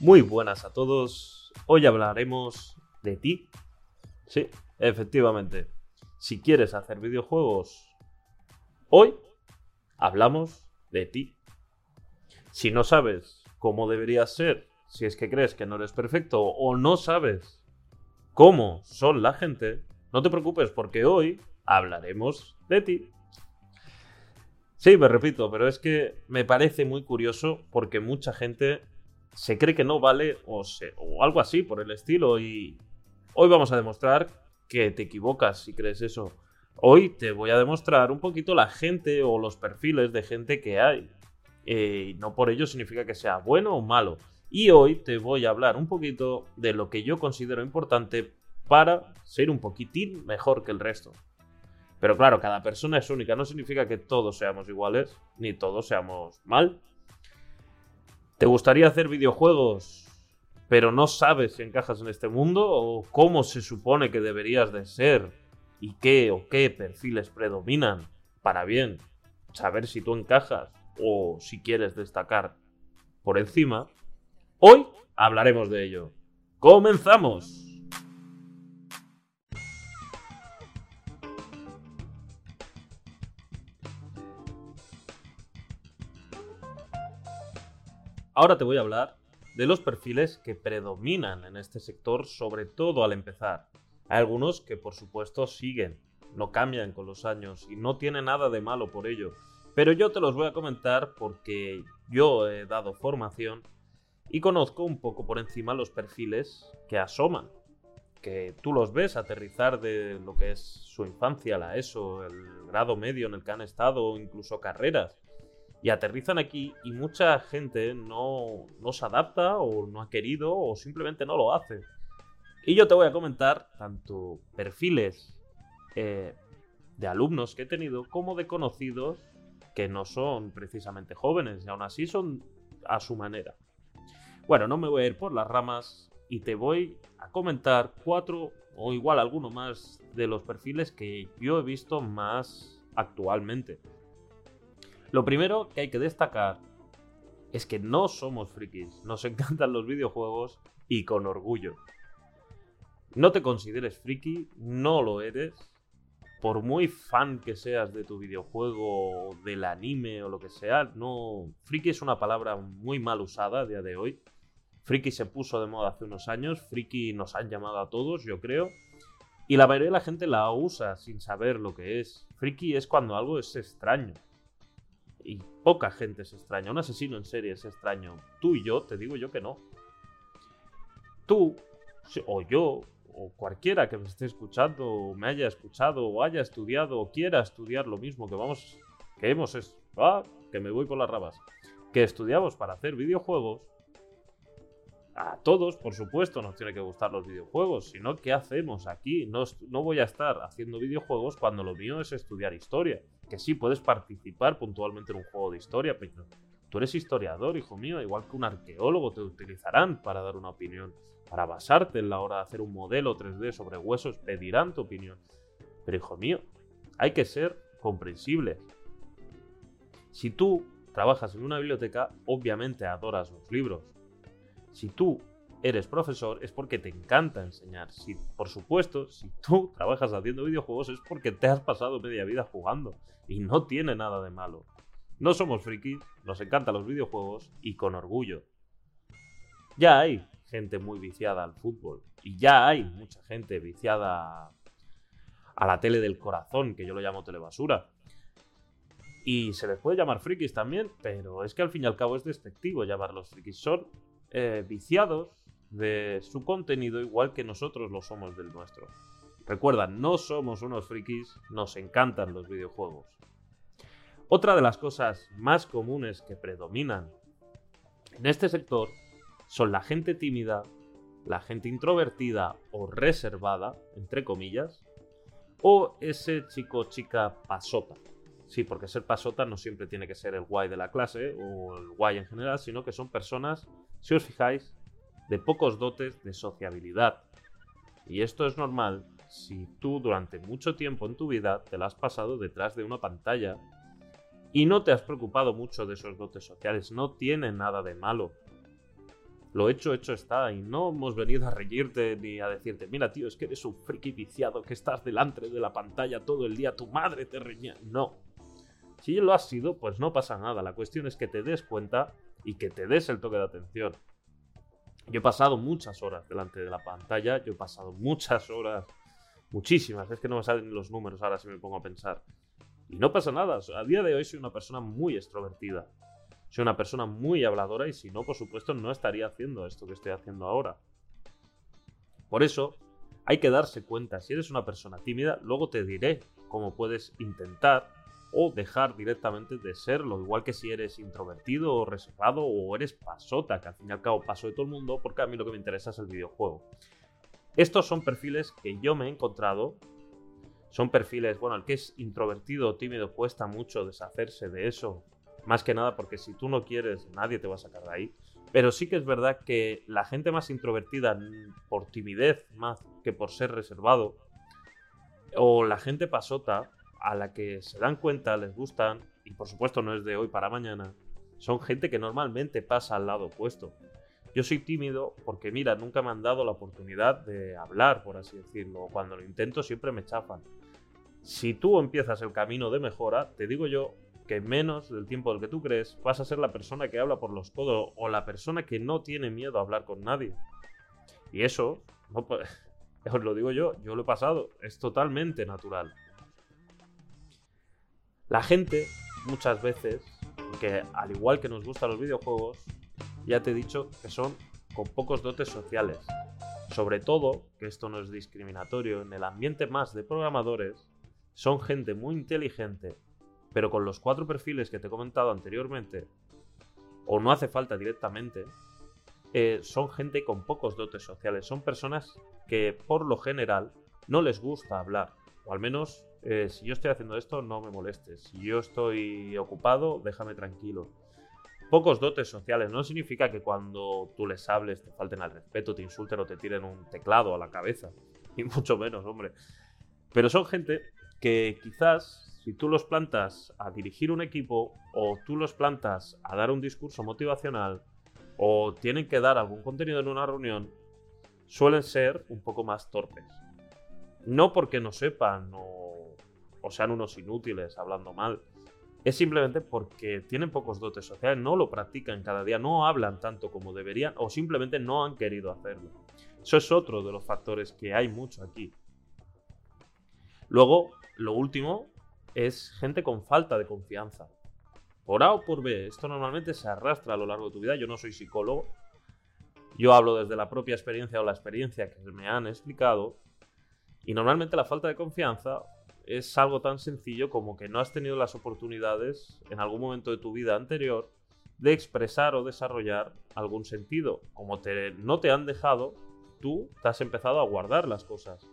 Muy buenas a todos. Hoy hablaremos de ti. Sí, efectivamente. Si quieres hacer videojuegos, hoy hablamos de ti. Si no sabes cómo deberías ser, si es que crees que no eres perfecto o no sabes cómo son la gente, no te preocupes porque hoy hablaremos de ti. Sí, me repito, pero es que me parece muy curioso porque mucha gente se cree que no vale o, algo así por el estilo y hoy vamos a demostrar que te equivocas si crees eso. Hoy te voy a demostrar un poquito la gente o los perfiles de gente que hay. Eh, no por ello significa que sea bueno o malo. Y hoy te voy a hablar un poquito de lo que yo considero importante para ser un poquitín mejor que el resto. Pero claro, cada persona es única, no significa que todos seamos iguales, ni todos seamos mal. ¿Te gustaría hacer videojuegos, pero no sabes si encajas en este mundo? ¿O cómo se supone que deberías de ser? ¿Y qué o qué perfiles predominan? Para bien, saber si tú encajas o si quieres destacar por encima. Hoy hablaremos de ello. ¡Comenzamos! Ahora te voy a hablar de los perfiles que predominan en este sector, sobre todo al empezar. Hay algunos que por supuesto siguen, no cambian con los años y no tiene nada de malo por ello. Pero yo te los voy a comentar porque yo he dado formación y conozco un poco por encima los perfiles que asoman. Que tú los ves aterrizar de lo que es su infancia, la ESO, el grado medio en el que han estado, incluso carreras y aterrizan aquí y mucha gente no, no, se adapta o no ha querido o simplemente no lo hace. Y yo te voy a comentar tanto perfiles eh, de alumnos que he tenido como de conocidos que no son precisamente jóvenes y aún así son a su manera. Bueno, no me voy a ir por las ramas y te voy a comentar cuatro o igual alguno más de los perfiles que yo he visto más actualmente. Lo primero que hay que destacar es que no somos frikis, nos encantan los videojuegos y con orgullo. No te consideres friki, no lo eres. Por muy fan que seas de tu videojuego, del anime o lo que sea, no. Friki es una palabra muy mal usada a día de hoy. Friki se puso de moda hace unos años, friki nos han llamado a todos, yo creo. Y la mayoría de la gente la usa sin saber lo que es. Friki es cuando algo es extraño y poca gente es extraña. Un asesino en serie es extraño. Tú y yo, te digo yo que no. Tú, o yo, o cualquiera que me esté escuchando, o me haya escuchado, o haya estudiado, o quiera estudiar lo mismo que vamos, que hemos, ah, que me voy por las rabas, que estudiamos para hacer videojuegos, a todos, por supuesto, nos tiene que gustar los videojuegos, sino ¿qué hacemos aquí? No, no voy a estar haciendo videojuegos cuando lo mío es estudiar historia que sí puedes participar puntualmente en un juego de historia, pero tú eres historiador, hijo mío, igual que un arqueólogo te utilizarán para dar una opinión, para basarte en la hora de hacer un modelo 3D sobre huesos, pedirán tu opinión. Pero hijo mío, hay que ser comprensibles. Si tú trabajas en una biblioteca, obviamente adoras los libros. Si tú eres profesor es porque te encanta enseñar. Si, por supuesto, si tú trabajas haciendo videojuegos es porque te has pasado media vida jugando. Y no tiene nada de malo. No somos frikis, nos encantan los videojuegos y con orgullo. Ya hay gente muy viciada al fútbol. Y ya hay mucha gente viciada a la tele del corazón, que yo lo llamo telebasura. Y se les puede llamar frikis también, pero es que al fin y al cabo es despectivo llamarlos frikis. Son eh, viciados de su contenido igual que nosotros lo somos del nuestro. Recuerda, no somos unos frikis, nos encantan los videojuegos. Otra de las cosas más comunes que predominan en este sector son la gente tímida, la gente introvertida o reservada, entre comillas, o ese chico chica pasota. Sí, porque ser pasota no siempre tiene que ser el guay de la clase o el guay en general, sino que son personas, si os fijáis, de pocos dotes de sociabilidad. Y esto es normal si tú durante mucho tiempo en tu vida te la has pasado detrás de una pantalla y no te has preocupado mucho de esos dotes sociales. No tiene nada de malo. Lo hecho, hecho está. Y no hemos venido a reírte ni a decirte, mira, tío, es que eres un friki viciado que estás delante de la pantalla todo el día, tu madre te reñía. No. Si lo has sido, pues no pasa nada. La cuestión es que te des cuenta y que te des el toque de atención. Yo he pasado muchas horas delante de la pantalla, yo he pasado muchas horas, muchísimas, es que no me salen los números ahora si me pongo a pensar. Y no pasa nada, a día de hoy soy una persona muy extrovertida. Soy una persona muy habladora y si no, por supuesto, no estaría haciendo esto que estoy haciendo ahora. Por eso, hay que darse cuenta, si eres una persona tímida, luego te diré cómo puedes intentar o dejar directamente de serlo, igual que si eres introvertido o reservado o eres pasota, que al fin y al cabo paso de todo el mundo, porque a mí lo que me interesa es el videojuego. Estos son perfiles que yo me he encontrado. Son perfiles, bueno, el que es introvertido o tímido cuesta mucho deshacerse de eso. Más que nada porque si tú no quieres, nadie te va a sacar de ahí. Pero sí que es verdad que la gente más introvertida por timidez más que por ser reservado, o la gente pasota, a la que se dan cuenta, les gustan, y por supuesto no es de hoy para mañana, son gente que normalmente pasa al lado opuesto. Yo soy tímido porque, mira, nunca me han dado la oportunidad de hablar, por así decirlo. Cuando lo intento siempre me chafan. Si tú empiezas el camino de mejora, te digo yo que menos del tiempo del que tú crees vas a ser la persona que habla por los codos o la persona que no tiene miedo a hablar con nadie. Y eso, no, os lo digo yo, yo lo he pasado, es totalmente natural. La gente, muchas veces, que al igual que nos gustan los videojuegos, ya te he dicho que son con pocos dotes sociales. Sobre todo, que esto no es discriminatorio, en el ambiente más de programadores, son gente muy inteligente, pero con los cuatro perfiles que te he comentado anteriormente, o no hace falta directamente, eh, son gente con pocos dotes sociales. Son personas que por lo general no les gusta hablar, o al menos eh, si yo estoy haciendo esto, no me molestes. Si yo estoy ocupado, déjame tranquilo. Pocos dotes sociales no significa que cuando tú les hables te falten al respeto, te insulten o te tiren un teclado a la cabeza. Ni mucho menos, hombre. Pero son gente que quizás si tú los plantas a dirigir un equipo o tú los plantas a dar un discurso motivacional o tienen que dar algún contenido en una reunión, suelen ser un poco más torpes. No porque no sepan o o sean unos inútiles hablando mal. Es simplemente porque tienen pocos dotes sociales, no lo practican cada día, no hablan tanto como deberían o simplemente no han querido hacerlo. Eso es otro de los factores que hay mucho aquí. Luego, lo último es gente con falta de confianza. Por A o por B, esto normalmente se arrastra a lo largo de tu vida. Yo no soy psicólogo, yo hablo desde la propia experiencia o la experiencia que me han explicado. Y normalmente la falta de confianza es algo tan sencillo como que no has tenido las oportunidades en algún momento de tu vida anterior de expresar o desarrollar algún sentido. Como te, no te han dejado, tú te has empezado a guardar las cosas.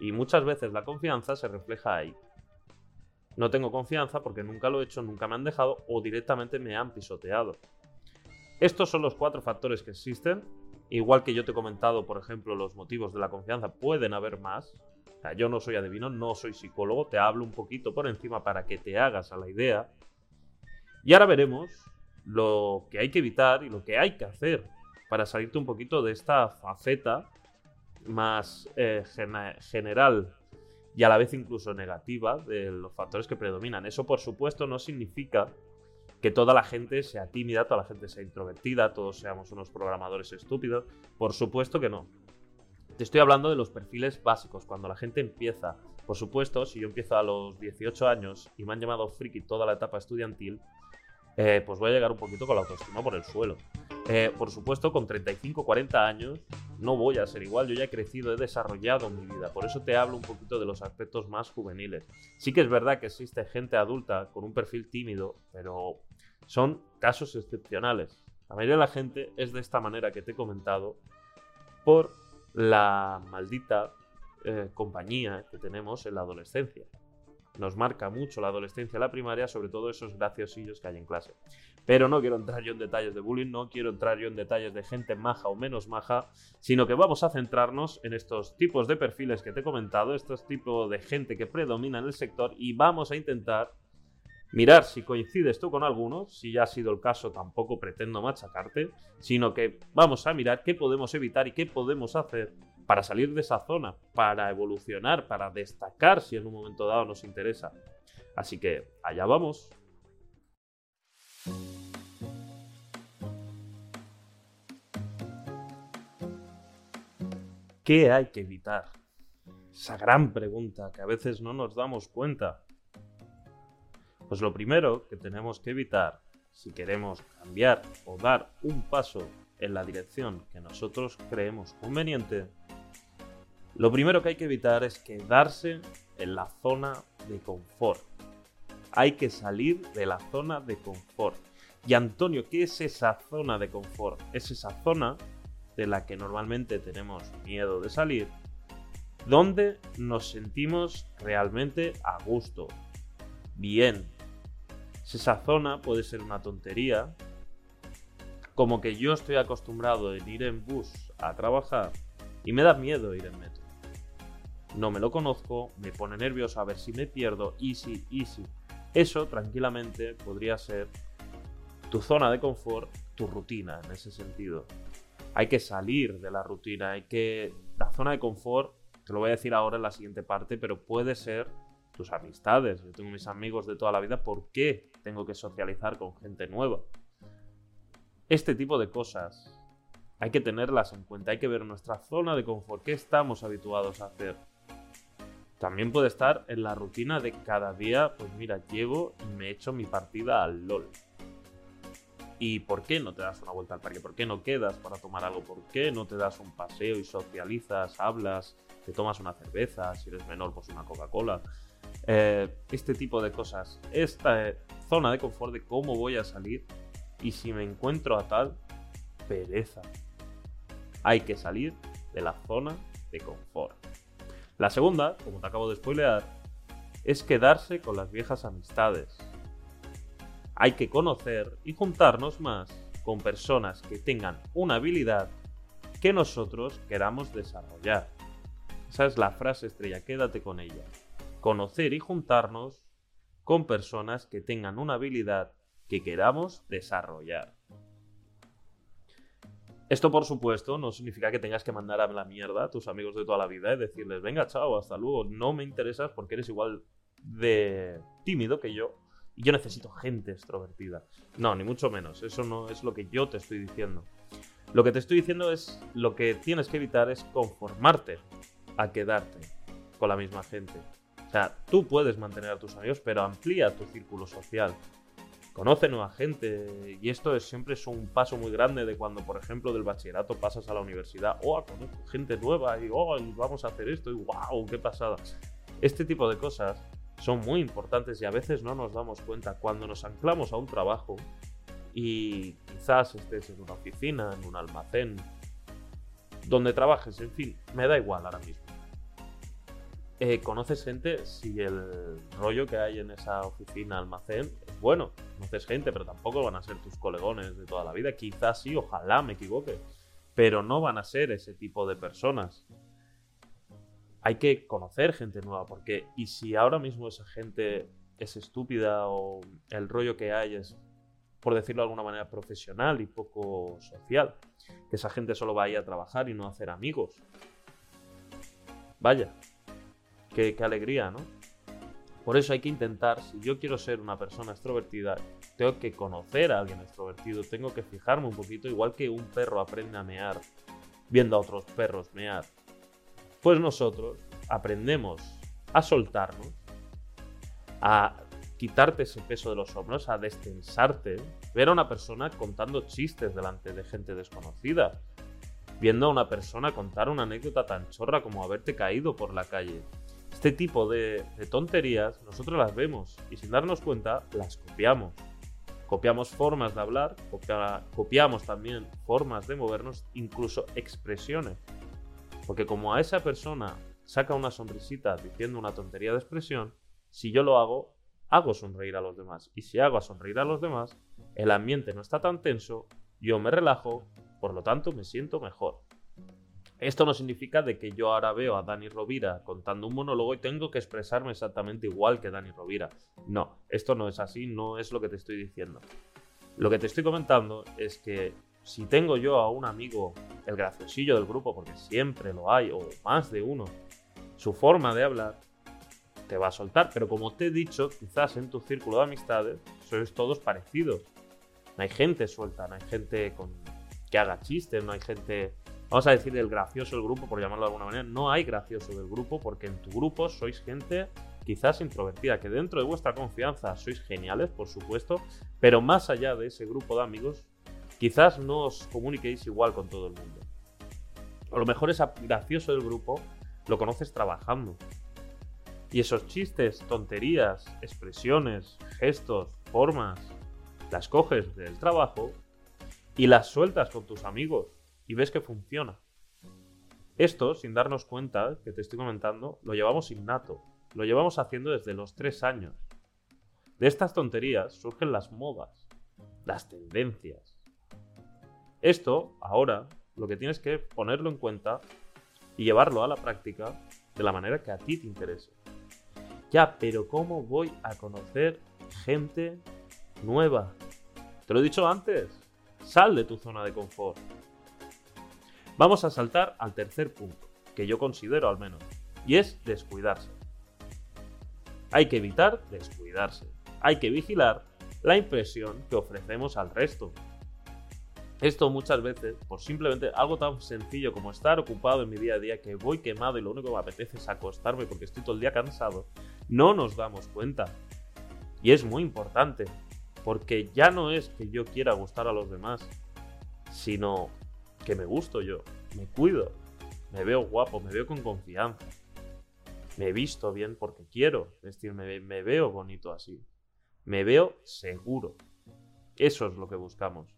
Y muchas veces la confianza se refleja ahí. No tengo confianza porque nunca lo he hecho, nunca me han dejado o directamente me han pisoteado. Estos son los cuatro factores que existen. Igual que yo te he comentado, por ejemplo, los motivos de la confianza, pueden haber más yo no soy adivino, no soy psicólogo, te hablo un poquito por encima para que te hagas a la idea. Y ahora veremos lo que hay que evitar y lo que hay que hacer para salirte un poquito de esta faceta más eh, general y a la vez incluso negativa de los factores que predominan. Eso por supuesto no significa que toda la gente sea tímida, toda la gente sea introvertida, todos seamos unos programadores estúpidos. Por supuesto que no. Te estoy hablando de los perfiles básicos, cuando la gente empieza. Por supuesto, si yo empiezo a los 18 años y me han llamado friki toda la etapa estudiantil, eh, pues voy a llegar un poquito con la autoestima por el suelo. Eh, por supuesto, con 35, 40 años, no voy a ser igual, yo ya he crecido, he desarrollado mi vida, por eso te hablo un poquito de los aspectos más juveniles. Sí que es verdad que existe gente adulta con un perfil tímido, pero son casos excepcionales. La mayoría de la gente es de esta manera que te he comentado por la maldita eh, compañía que tenemos en la adolescencia. Nos marca mucho la adolescencia, la primaria, sobre todo esos graciosillos que hay en clase. Pero no quiero entrar yo en detalles de bullying, no quiero entrar yo en detalles de gente maja o menos maja, sino que vamos a centrarnos en estos tipos de perfiles que te he comentado, estos tipos de gente que predomina en el sector y vamos a intentar mirar si coincides tú con algunos, si ya ha sido el caso tampoco pretendo machacarte, sino que vamos a mirar qué podemos evitar y qué podemos hacer para salir de esa zona, para evolucionar, para destacar si en un momento dado nos interesa. Así que allá vamos. ¿Qué hay que evitar? Esa gran pregunta que a veces no nos damos cuenta. Pues lo primero que tenemos que evitar si queremos cambiar o dar un paso en la dirección que nosotros creemos conveniente, lo primero que hay que evitar es quedarse en la zona de confort. Hay que salir de la zona de confort. Y Antonio, ¿qué es esa zona de confort? Es esa zona de la que normalmente tenemos miedo de salir, donde nos sentimos realmente a gusto, bien. Esa zona puede ser una tontería, como que yo estoy acostumbrado en ir en bus a trabajar y me da miedo ir en metro. No me lo conozco, me pone nervioso a ver si me pierdo, easy, easy. Eso tranquilamente podría ser tu zona de confort, tu rutina en ese sentido. Hay que salir de la rutina, hay que... La zona de confort, te lo voy a decir ahora en la siguiente parte, pero puede ser tus amistades. Yo tengo mis amigos de toda la vida, ¿por qué tengo que socializar con gente nueva? Este tipo de cosas hay que tenerlas en cuenta, hay que ver nuestra zona de confort, qué estamos habituados a hacer. También puede estar en la rutina de cada día, pues mira, llego y me echo mi partida al LOL. ¿Y por qué no te das una vuelta al parque? ¿Por qué no quedas para tomar algo? ¿Por qué no te das un paseo y socializas, hablas, te tomas una cerveza? Si eres menor, pues una Coca-Cola. Eh, este tipo de cosas. Esta eh, zona de confort de cómo voy a salir y si me encuentro a tal, pereza. Hay que salir de la zona de confort. La segunda, como te acabo de spoilear, es quedarse con las viejas amistades hay que conocer y juntarnos más con personas que tengan una habilidad que nosotros queramos desarrollar. Esa es la frase estrella, quédate con ella. Conocer y juntarnos con personas que tengan una habilidad que queramos desarrollar. Esto, por supuesto, no significa que tengas que mandar a la mierda a tus amigos de toda la vida y decirles, venga, chao, hasta luego, no me interesas porque eres igual de tímido que yo y yo necesito gente extrovertida. No, ni mucho menos. Eso no es lo que yo te estoy diciendo. Lo que te estoy diciendo es lo que tienes que evitar es conformarte a quedarte con la misma gente. O sea, tú puedes mantener a tus amigos, pero amplía tu círculo social. Conoce nueva gente. Y esto es, siempre es un paso muy grande de cuando, por ejemplo, del bachillerato pasas a la universidad. Oh, conozco gente nueva y oh, vamos a hacer esto y wow, qué pasada. Este tipo de cosas son muy importantes y a veces no nos damos cuenta cuando nos anclamos a un trabajo y quizás estés en una oficina, en un almacén, donde trabajes, en fin, me da igual ahora mismo. Eh, conoces gente si el rollo que hay en esa oficina, almacén, es bueno. Conoces gente, pero tampoco van a ser tus colegones de toda la vida. Quizás sí, ojalá me equivoque. Pero no van a ser ese tipo de personas hay que conocer gente nueva, porque y si ahora mismo esa gente es estúpida o el rollo que hay es, por decirlo de alguna manera, profesional y poco social, que esa gente solo va a ir a trabajar y no a hacer amigos. Vaya, qué, qué alegría, ¿no? Por eso hay que intentar, si yo quiero ser una persona extrovertida, tengo que conocer a alguien extrovertido, tengo que fijarme un poquito, igual que un perro aprende a mear viendo a otros perros mear pues nosotros aprendemos a soltarnos, a quitarte ese peso de los hombros, a destensarte, ver a una persona contando chistes delante de gente desconocida. viendo a una persona contar una anécdota tan chorra como haberte caído por la calle. Este tipo de, tonterías nosotros las vemos y sin darnos cuenta las copiamos. Copiamos formas de hablar, copiamos también formas de movernos, incluso expresiones. Porque como a esa persona saca una sonrisita diciendo una tontería de expresión, si yo lo hago, hago sonreír a los demás. Y si hago a sonreír a los demás, el ambiente no está tan tenso, yo me relajo, por lo tanto me siento mejor. Esto no significa de que yo ahora veo a Dani Rovira contando un monólogo y tengo que expresarme exactamente igual que Dani Rovira. No, esto no es así, no es lo que te estoy diciendo. Lo que te estoy comentando es que si tengo yo a un amigo, el graciosillo del grupo, porque siempre lo hay, o más de uno, su forma de hablar te va a soltar. Pero como te he dicho, quizás en tu círculo de amistades sois todos parecidos. No hay gente suelta, no hay gente con, que haga chistes, no hay gente, vamos a decir, el gracioso del grupo, por llamarlo de alguna manera. No hay gracioso del grupo porque en tu grupo sois gente quizás introvertida, que dentro de vuestra confianza sois geniales, por supuesto, pero más allá de ese grupo de amigos, quizás no os comuniquéis igual con todo el mundo. A lo mejor ese gracioso del grupo lo conoces trabajando. Y esos chistes, tonterías, expresiones, gestos, formas, las coges del trabajo y las sueltas con tus amigos y ves que funciona. Esto, sin darnos cuenta, que te estoy comentando, lo llevamos innato. Lo llevamos haciendo desde los tres años. De estas tonterías surgen las modas, las tendencias. Esto, ahora, lo que tienes que ponerlo en cuenta y llevarlo a la práctica de la manera que a ti te interese. Ya, pero ¿cómo voy a conocer gente nueva? Te lo he dicho antes, sal de tu zona de confort. Vamos a saltar al tercer punto, que yo considero al menos, y es descuidarse. Hay que evitar descuidarse. Hay que vigilar la impresión que ofrecemos al resto. Esto muchas veces, por simplemente algo tan sencillo como estar ocupado en mi día a día, que voy quemado y lo único que me apetece es acostarme porque estoy todo el día cansado, no nos damos cuenta. Y es muy importante, porque ya no es que yo quiera gustar a los demás, sino que me gusto yo, me cuido, me veo guapo, me veo con confianza, me visto bien porque quiero vestirme me veo bonito así, me veo seguro. Eso es lo que buscamos.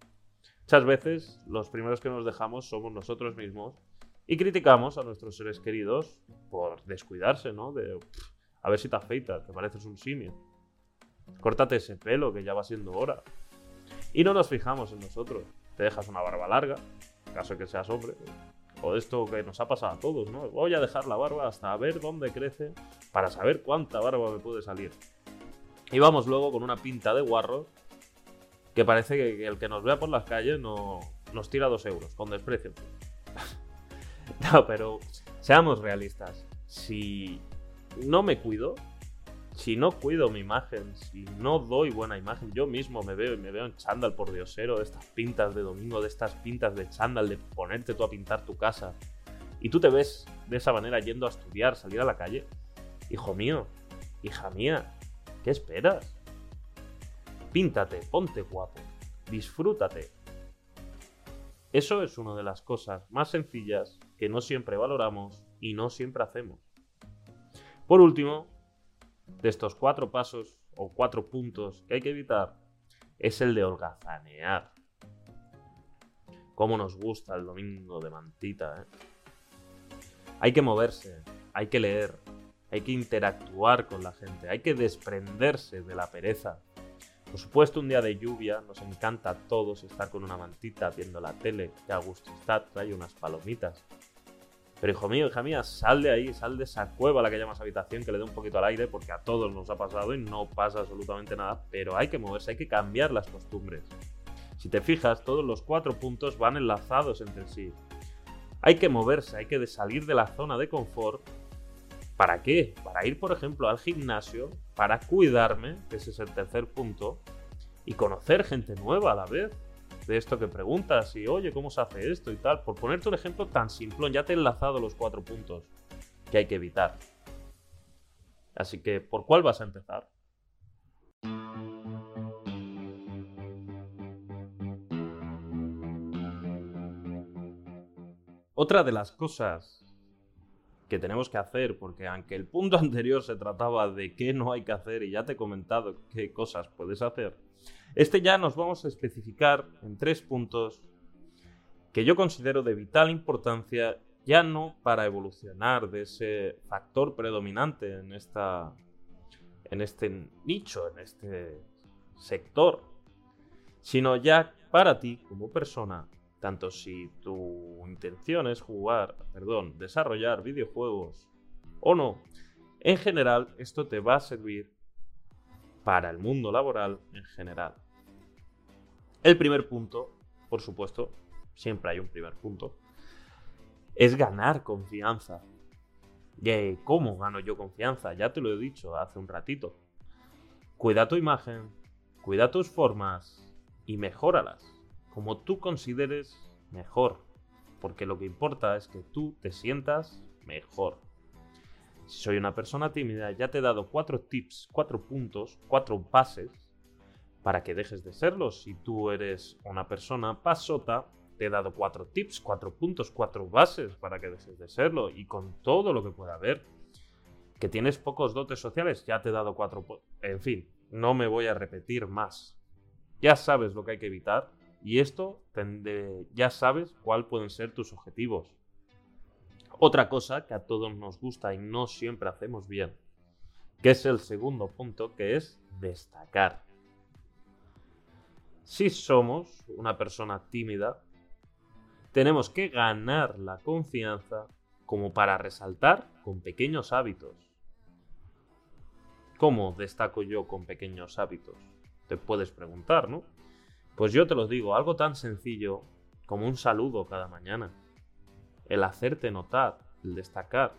Muchas veces los primeros que nos dejamos somos nosotros mismos y criticamos a nuestros seres queridos por descuidarse, ¿no? De a ver si te afeitas, te pareces un simio. Córtate ese pelo que ya va siendo hora. Y no nos fijamos en nosotros. Te dejas una barba larga, caso que seas hombre. O esto que nos ha pasado a todos, ¿no? Voy a dejar la barba hasta ver dónde crece para saber cuánta barba me puede salir. Y vamos luego con una pinta de guarro que parece que, el que nos vea por las calles no, nos tira dos euros, con desprecio. no, pero seamos realistas. Si no me cuido, si no cuido mi imagen, si no doy buena imagen, yo mismo me veo y me veo en chándal por diosero, de estas pintas de domingo, de estas pintas de chándal, de ponerte tú a pintar tu casa, y tú te ves de esa manera yendo a estudiar, salir a la calle, hijo mío, hija mía, ¿qué esperas? Píntate, ponte guapo, disfrútate. Eso es una de las cosas más sencillas que no siempre valoramos y no siempre hacemos. Por último, de estos cuatro pasos o cuatro puntos que hay que evitar, es el de holgazanear. Cómo nos gusta el domingo de mantita, ¿eh? Hay que moverse, hay que leer, hay que interactuar con la gente, hay que desprenderse de la pereza, por supuesto, un día de lluvia nos encanta a todos estar con una mantita viendo la tele, que a gusto está, trae unas palomitas. Pero hijo mío, hija mía, sal de ahí, sal de esa cueva a la que llamas habitación, que le dé un poquito al aire, porque a todos nos ha pasado y no pasa absolutamente nada, pero hay que moverse, hay que cambiar las costumbres. Si te fijas, todos los cuatro puntos van enlazados entre sí. Hay que moverse, hay que salir de la zona de confort ¿Para qué? Para ir, por ejemplo, al gimnasio, para cuidarme, que ese es el tercer punto, y conocer gente nueva a la vez. De esto que preguntas y, oye, ¿cómo se hace esto y tal? Por ponerte un ejemplo tan simplón, ya te he enlazado los cuatro puntos que hay que evitar. Así que, ¿por cuál vas a empezar? Otra de las cosas que tenemos que hacer, porque aunque el punto anterior se trataba de qué no hay que hacer y ya te he comentado qué cosas puedes hacer, este ya nos vamos a especificar en tres puntos que yo considero de vital importancia ya no para evolucionar de ese factor predominante en, esta, en este nicho, en este sector, sino ya para ti como persona, tanto si tu intención es jugar, perdón, desarrollar videojuegos o no, en general esto te va a servir para el mundo laboral en general. El primer punto, por supuesto, siempre hay un primer punto, es ganar confianza. ¿Y cómo gano yo confianza? Ya te lo he dicho hace un ratito. Cuida tu imagen, cuida tus formas y mejóralas como tú consideres mejor. Porque lo que importa es que tú te sientas mejor. Si soy una persona tímida, ya te he dado cuatro tips, cuatro puntos, cuatro bases para que dejes de serlo. Si tú eres una persona pasota, te he dado cuatro tips, cuatro puntos, cuatro bases para que dejes de serlo y con todo lo que pueda haber. Que tienes pocos dotes sociales, ya te he dado cuatro... En fin, no me voy a repetir más. Ya sabes lo que hay que evitar y esto ya sabes cuáles pueden ser tus objetivos. Otra cosa que a todos nos gusta y no siempre hacemos bien, que es el segundo punto, que es destacar. Si somos una persona tímida, tenemos que ganar la confianza como para resaltar con pequeños hábitos. ¿Cómo destaco yo con pequeños hábitos? Te puedes preguntar, ¿no? Pues yo te lo digo, algo tan sencillo como un saludo cada mañana, el hacerte notar, el destacar,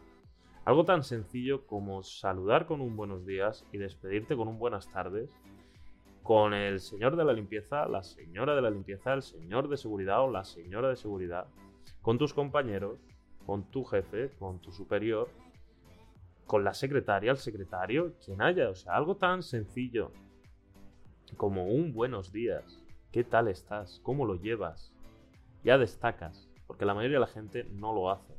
algo tan sencillo como saludar con un buenos días y despedirte con un buenas tardes con el señor de la limpieza, la señora de la limpieza, el señor de seguridad o la señora de seguridad, con tus compañeros, con tu jefe, con tu superior, con la secretaria, el secretario, quien haya. O sea, algo tan sencillo como un buenos días. ¿Qué tal estás? ¿Cómo lo llevas? Ya destacas, porque la mayoría de la gente no lo hace.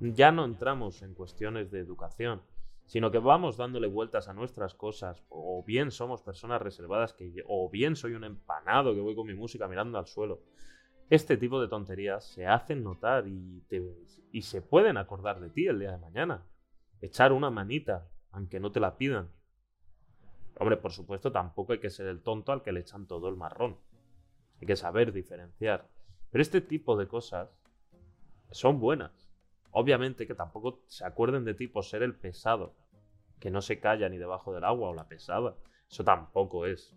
Ya no entramos en cuestiones de educación sino que vamos dándole vueltas a nuestras cosas, o bien somos personas reservadas, que, o bien soy un empanado que voy con mi música mirando al suelo. Este tipo de tonterías se hacen notar y, y se pueden acordar de ti el día de mañana. Echar una manita, aunque no te la pidan. Hombre, por supuesto, tampoco hay que ser el tonto al que le echan todo el marrón. Hay que saber diferenciar. Pero este tipo de cosas son buenas. Obviamente que tampoco se acuerden de ti por ser el pesado, que no se calla ni debajo del agua o la pesada. Eso tampoco es.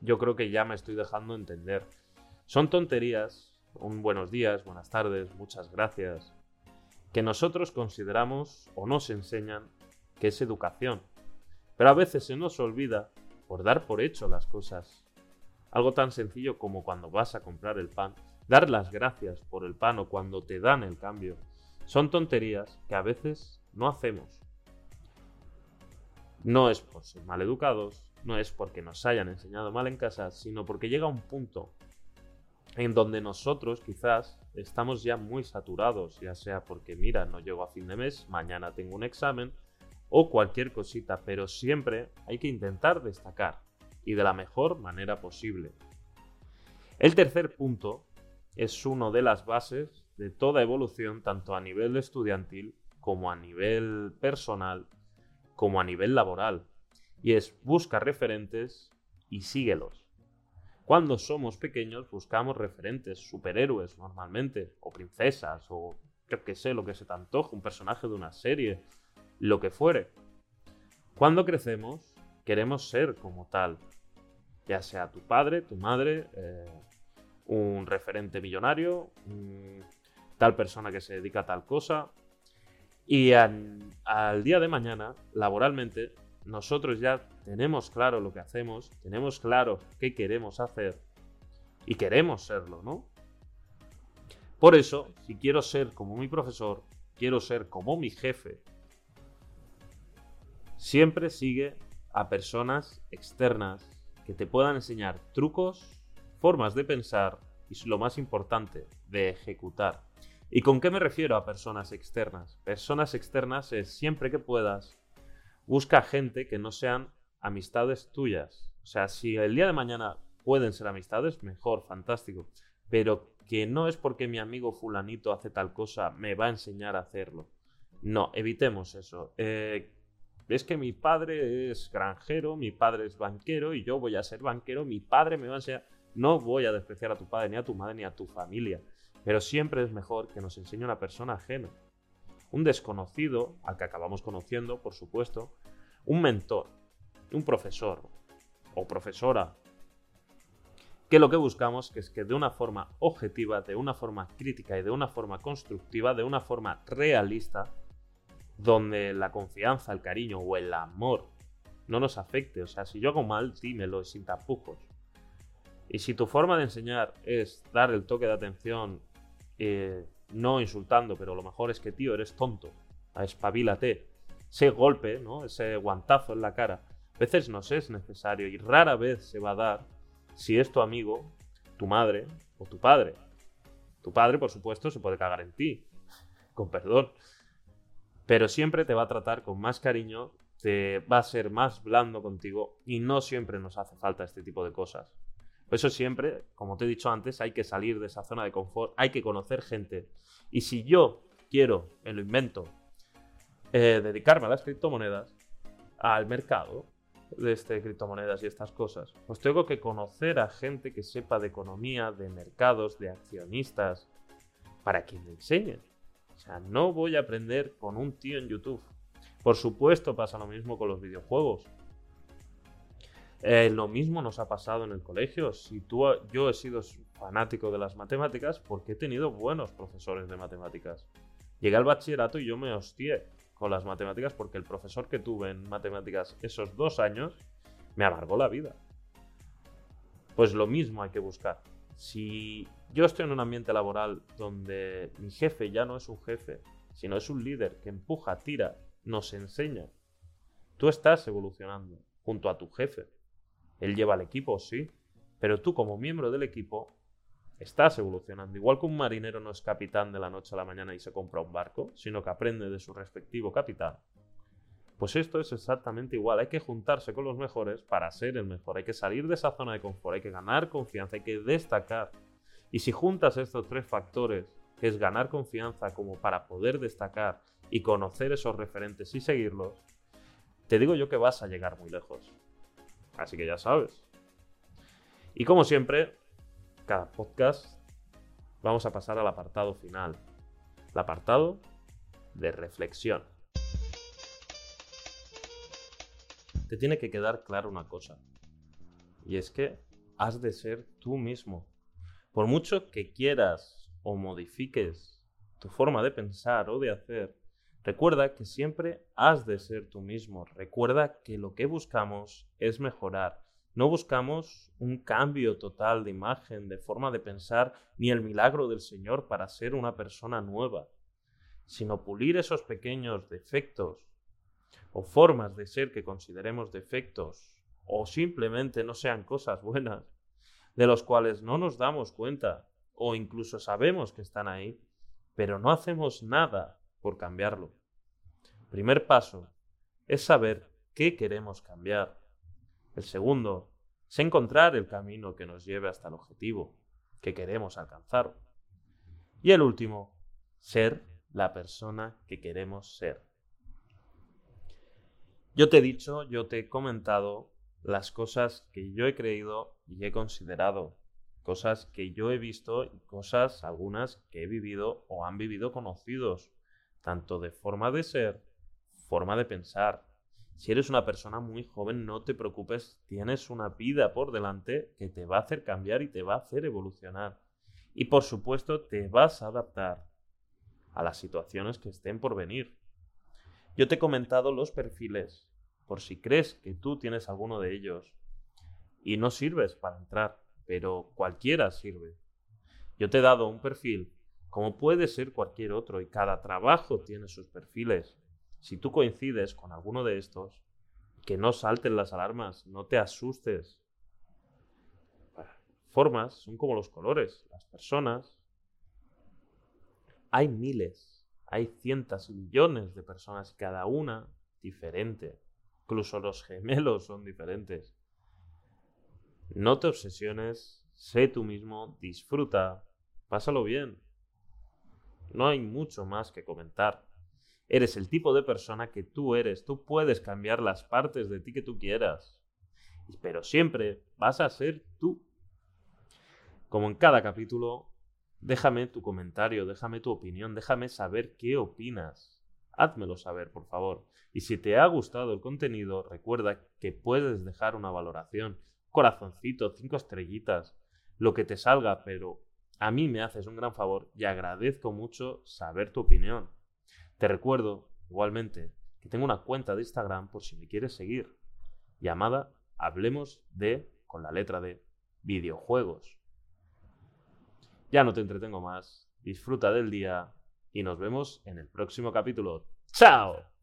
Yo creo que ya me estoy dejando entender. Son tonterías, un buenos días, buenas tardes, muchas gracias, que nosotros consideramos o nos enseñan que es educación. Pero a veces se nos olvida por dar por hecho las cosas. Algo tan sencillo como cuando vas a comprar el pan, dar las gracias por el pan o cuando te dan el cambio son tonterías que a veces no hacemos. No es por ser mal educados, no es porque nos hayan enseñado mal en casa, sino porque llega un punto en donde nosotros quizás estamos ya muy saturados, ya sea porque, mira, no llego a fin de mes, mañana tengo un examen o cualquier cosita, pero siempre hay que intentar destacar y de la mejor manera posible. El tercer punto es uno de las bases de toda evolución, tanto a nivel estudiantil como a nivel personal, como a nivel laboral. Y es busca referentes y síguelos. Cuando somos pequeños buscamos referentes, superhéroes normalmente, o princesas, o yo que sé, lo que se te antoje, un personaje de una serie, lo que fuere. Cuando crecemos queremos ser como tal, ya sea tu padre, tu madre, eh, un referente millonario, tal persona que se dedica a tal cosa. Y al, día de mañana, laboralmente, nosotros ya tenemos claro lo que hacemos, tenemos claro qué queremos hacer y queremos serlo, ¿no? Por eso, si quiero ser como mi profesor, quiero ser como mi jefe, siempre sigue a personas externas que te puedan enseñar trucos, formas de pensar y lo más importante, de ejecutar. ¿Y con qué me refiero a personas externas? Personas externas es siempre que puedas, busca gente que no sean amistades tuyas. O sea, si el día de mañana pueden ser amistades, mejor, fantástico. Pero que no es porque mi amigo fulanito hace tal cosa, me va a enseñar a hacerlo. No, evitemos eso. Eh, es que mi padre es granjero, mi padre es banquero y yo voy a ser banquero, mi padre me va a enseñar... No voy a despreciar a tu padre, ni a tu madre, ni a tu familia. Pero siempre es mejor que nos enseñe una persona ajena. Un desconocido, al que acabamos conociendo, por supuesto. Un mentor, un profesor o profesora. Que lo que buscamos es que de una forma objetiva, de una forma crítica y de una forma constructiva, de una forma realista, donde la confianza, el cariño o el amor no nos afecte. O sea, si yo hago mal, dímelo sin tapujos. Y si tu forma de enseñar es dar el toque de atención, eh, no insultando, pero lo mejor es que, tío, eres tonto, espabilate. Ese golpe, ¿no? Ese guantazo en la cara, a veces nos es necesario y rara vez se va a dar si es tu amigo, tu madre o tu padre. Tu padre, por supuesto, se puede cagar en ti, con perdón. Pero siempre te va a tratar con más cariño, te va a ser más blando contigo y no siempre nos hace falta este tipo de cosas. Por eso siempre, como te he dicho antes, hay que salir de esa zona de confort, hay que conocer gente. Y si yo quiero, me lo invento, eh, dedicarme a las criptomonedas, al mercado de este, criptomonedas y estas cosas, pues tengo que conocer a gente que sepa de economía, de mercados, de accionistas, para que me enseñen. O sea, no voy a aprender con un tío en YouTube. Por supuesto pasa lo mismo con los videojuegos. Eh, lo mismo nos ha pasado en el colegio. Si tú, yo he sido fanático de las matemáticas porque he tenido buenos profesores de matemáticas. Llegué al bachillerato y yo me hostié con las matemáticas porque el profesor que tuve en matemáticas esos dos años me amargó la vida. Pues lo mismo hay que buscar. Si yo estoy en un ambiente laboral donde mi jefe ya no es un jefe, sino es un líder que empuja, tira, nos enseña, tú estás evolucionando junto a tu jefe. Él lleva el equipo, sí, pero tú como miembro del equipo estás evolucionando. Igual que un marinero no es capitán de la noche a la mañana y se compra un barco, sino que aprende de su respectivo capitán. Pues esto es exactamente igual. Hay que juntarse con los mejores para ser el mejor. Hay que salir de esa zona de confort, hay que ganar confianza, hay que destacar. Y si juntas estos tres factores, que es ganar confianza como para poder destacar y conocer esos referentes y seguirlos, te digo yo que vas a llegar muy lejos. Así que ya sabes. Y como siempre, cada podcast vamos a pasar al apartado final. El apartado de reflexión. Te tiene que quedar claro una cosa. Y es que has de ser tú mismo. Por mucho que quieras o modifiques tu forma de pensar o de hacer, recuerda que siempre has de ser tú mismo. Recuerda que lo que buscamos es mejorar. No buscamos un cambio total de imagen, de forma de pensar, ni el milagro del Señor para ser una persona nueva, sino pulir esos pequeños defectos o formas de ser que consideremos defectos o simplemente no sean cosas buenas de los cuales no nos damos cuenta o incluso sabemos que están ahí, pero no hacemos nada por cambiarlo. Primer paso es saber qué queremos cambiar. El segundo es encontrar el camino que nos lleve hasta el objetivo que queremos alcanzar. Y el último, ser la persona que queremos ser. Yo te he dicho, yo te he comentado las cosas que yo he creído y he considerado, cosas que yo he visto y cosas algunas que he vivido o han vivido conocidos, tanto de forma de ser, forma de pensar. Si eres una persona muy joven, no te preocupes, tienes una vida por delante que te va a hacer cambiar y te va a hacer evolucionar. Y por supuesto, te vas a adaptar a las situaciones que estén por venir. Yo te he comentado los perfiles por si crees que tú tienes alguno de ellos y no sirves para entrar, pero cualquiera sirve. Yo te he dado un perfil como puede ser cualquier otro y cada trabajo tiene sus perfiles. Si tú coincides con alguno de estos, que no salten las alarmas, no te asustes. Formas son como los colores, las personas. hay miles, hay cientos y millones de personas, cada una diferente. Incluso los gemelos son diferentes. No te obsesiones, sé tú mismo, disfruta, pásalo bien. No hay mucho más que comentar. Eres el tipo de persona que tú eres, tú puedes cambiar las partes de ti que tú quieras. Pero siempre vas a ser tú. Como en cada capítulo, déjame tu comentario, déjame tu opinión, déjame saber qué opinas. Házmelo saber, por favor. Y si te ha gustado el contenido, recuerda que puedes dejar una valoración, corazoncito, cinco estrellitas, lo que te salga, pero a mí me haces un gran favor y agradezco mucho saber tu opinión. Te recuerdo, igualmente, que tengo una cuenta de Instagram por si me quieres seguir, llamada Hablemos de, con la letra de, videojuegos. Ya no te entretengo más, disfruta del día y nos vemos en el próximo capítulo. ¡Chao!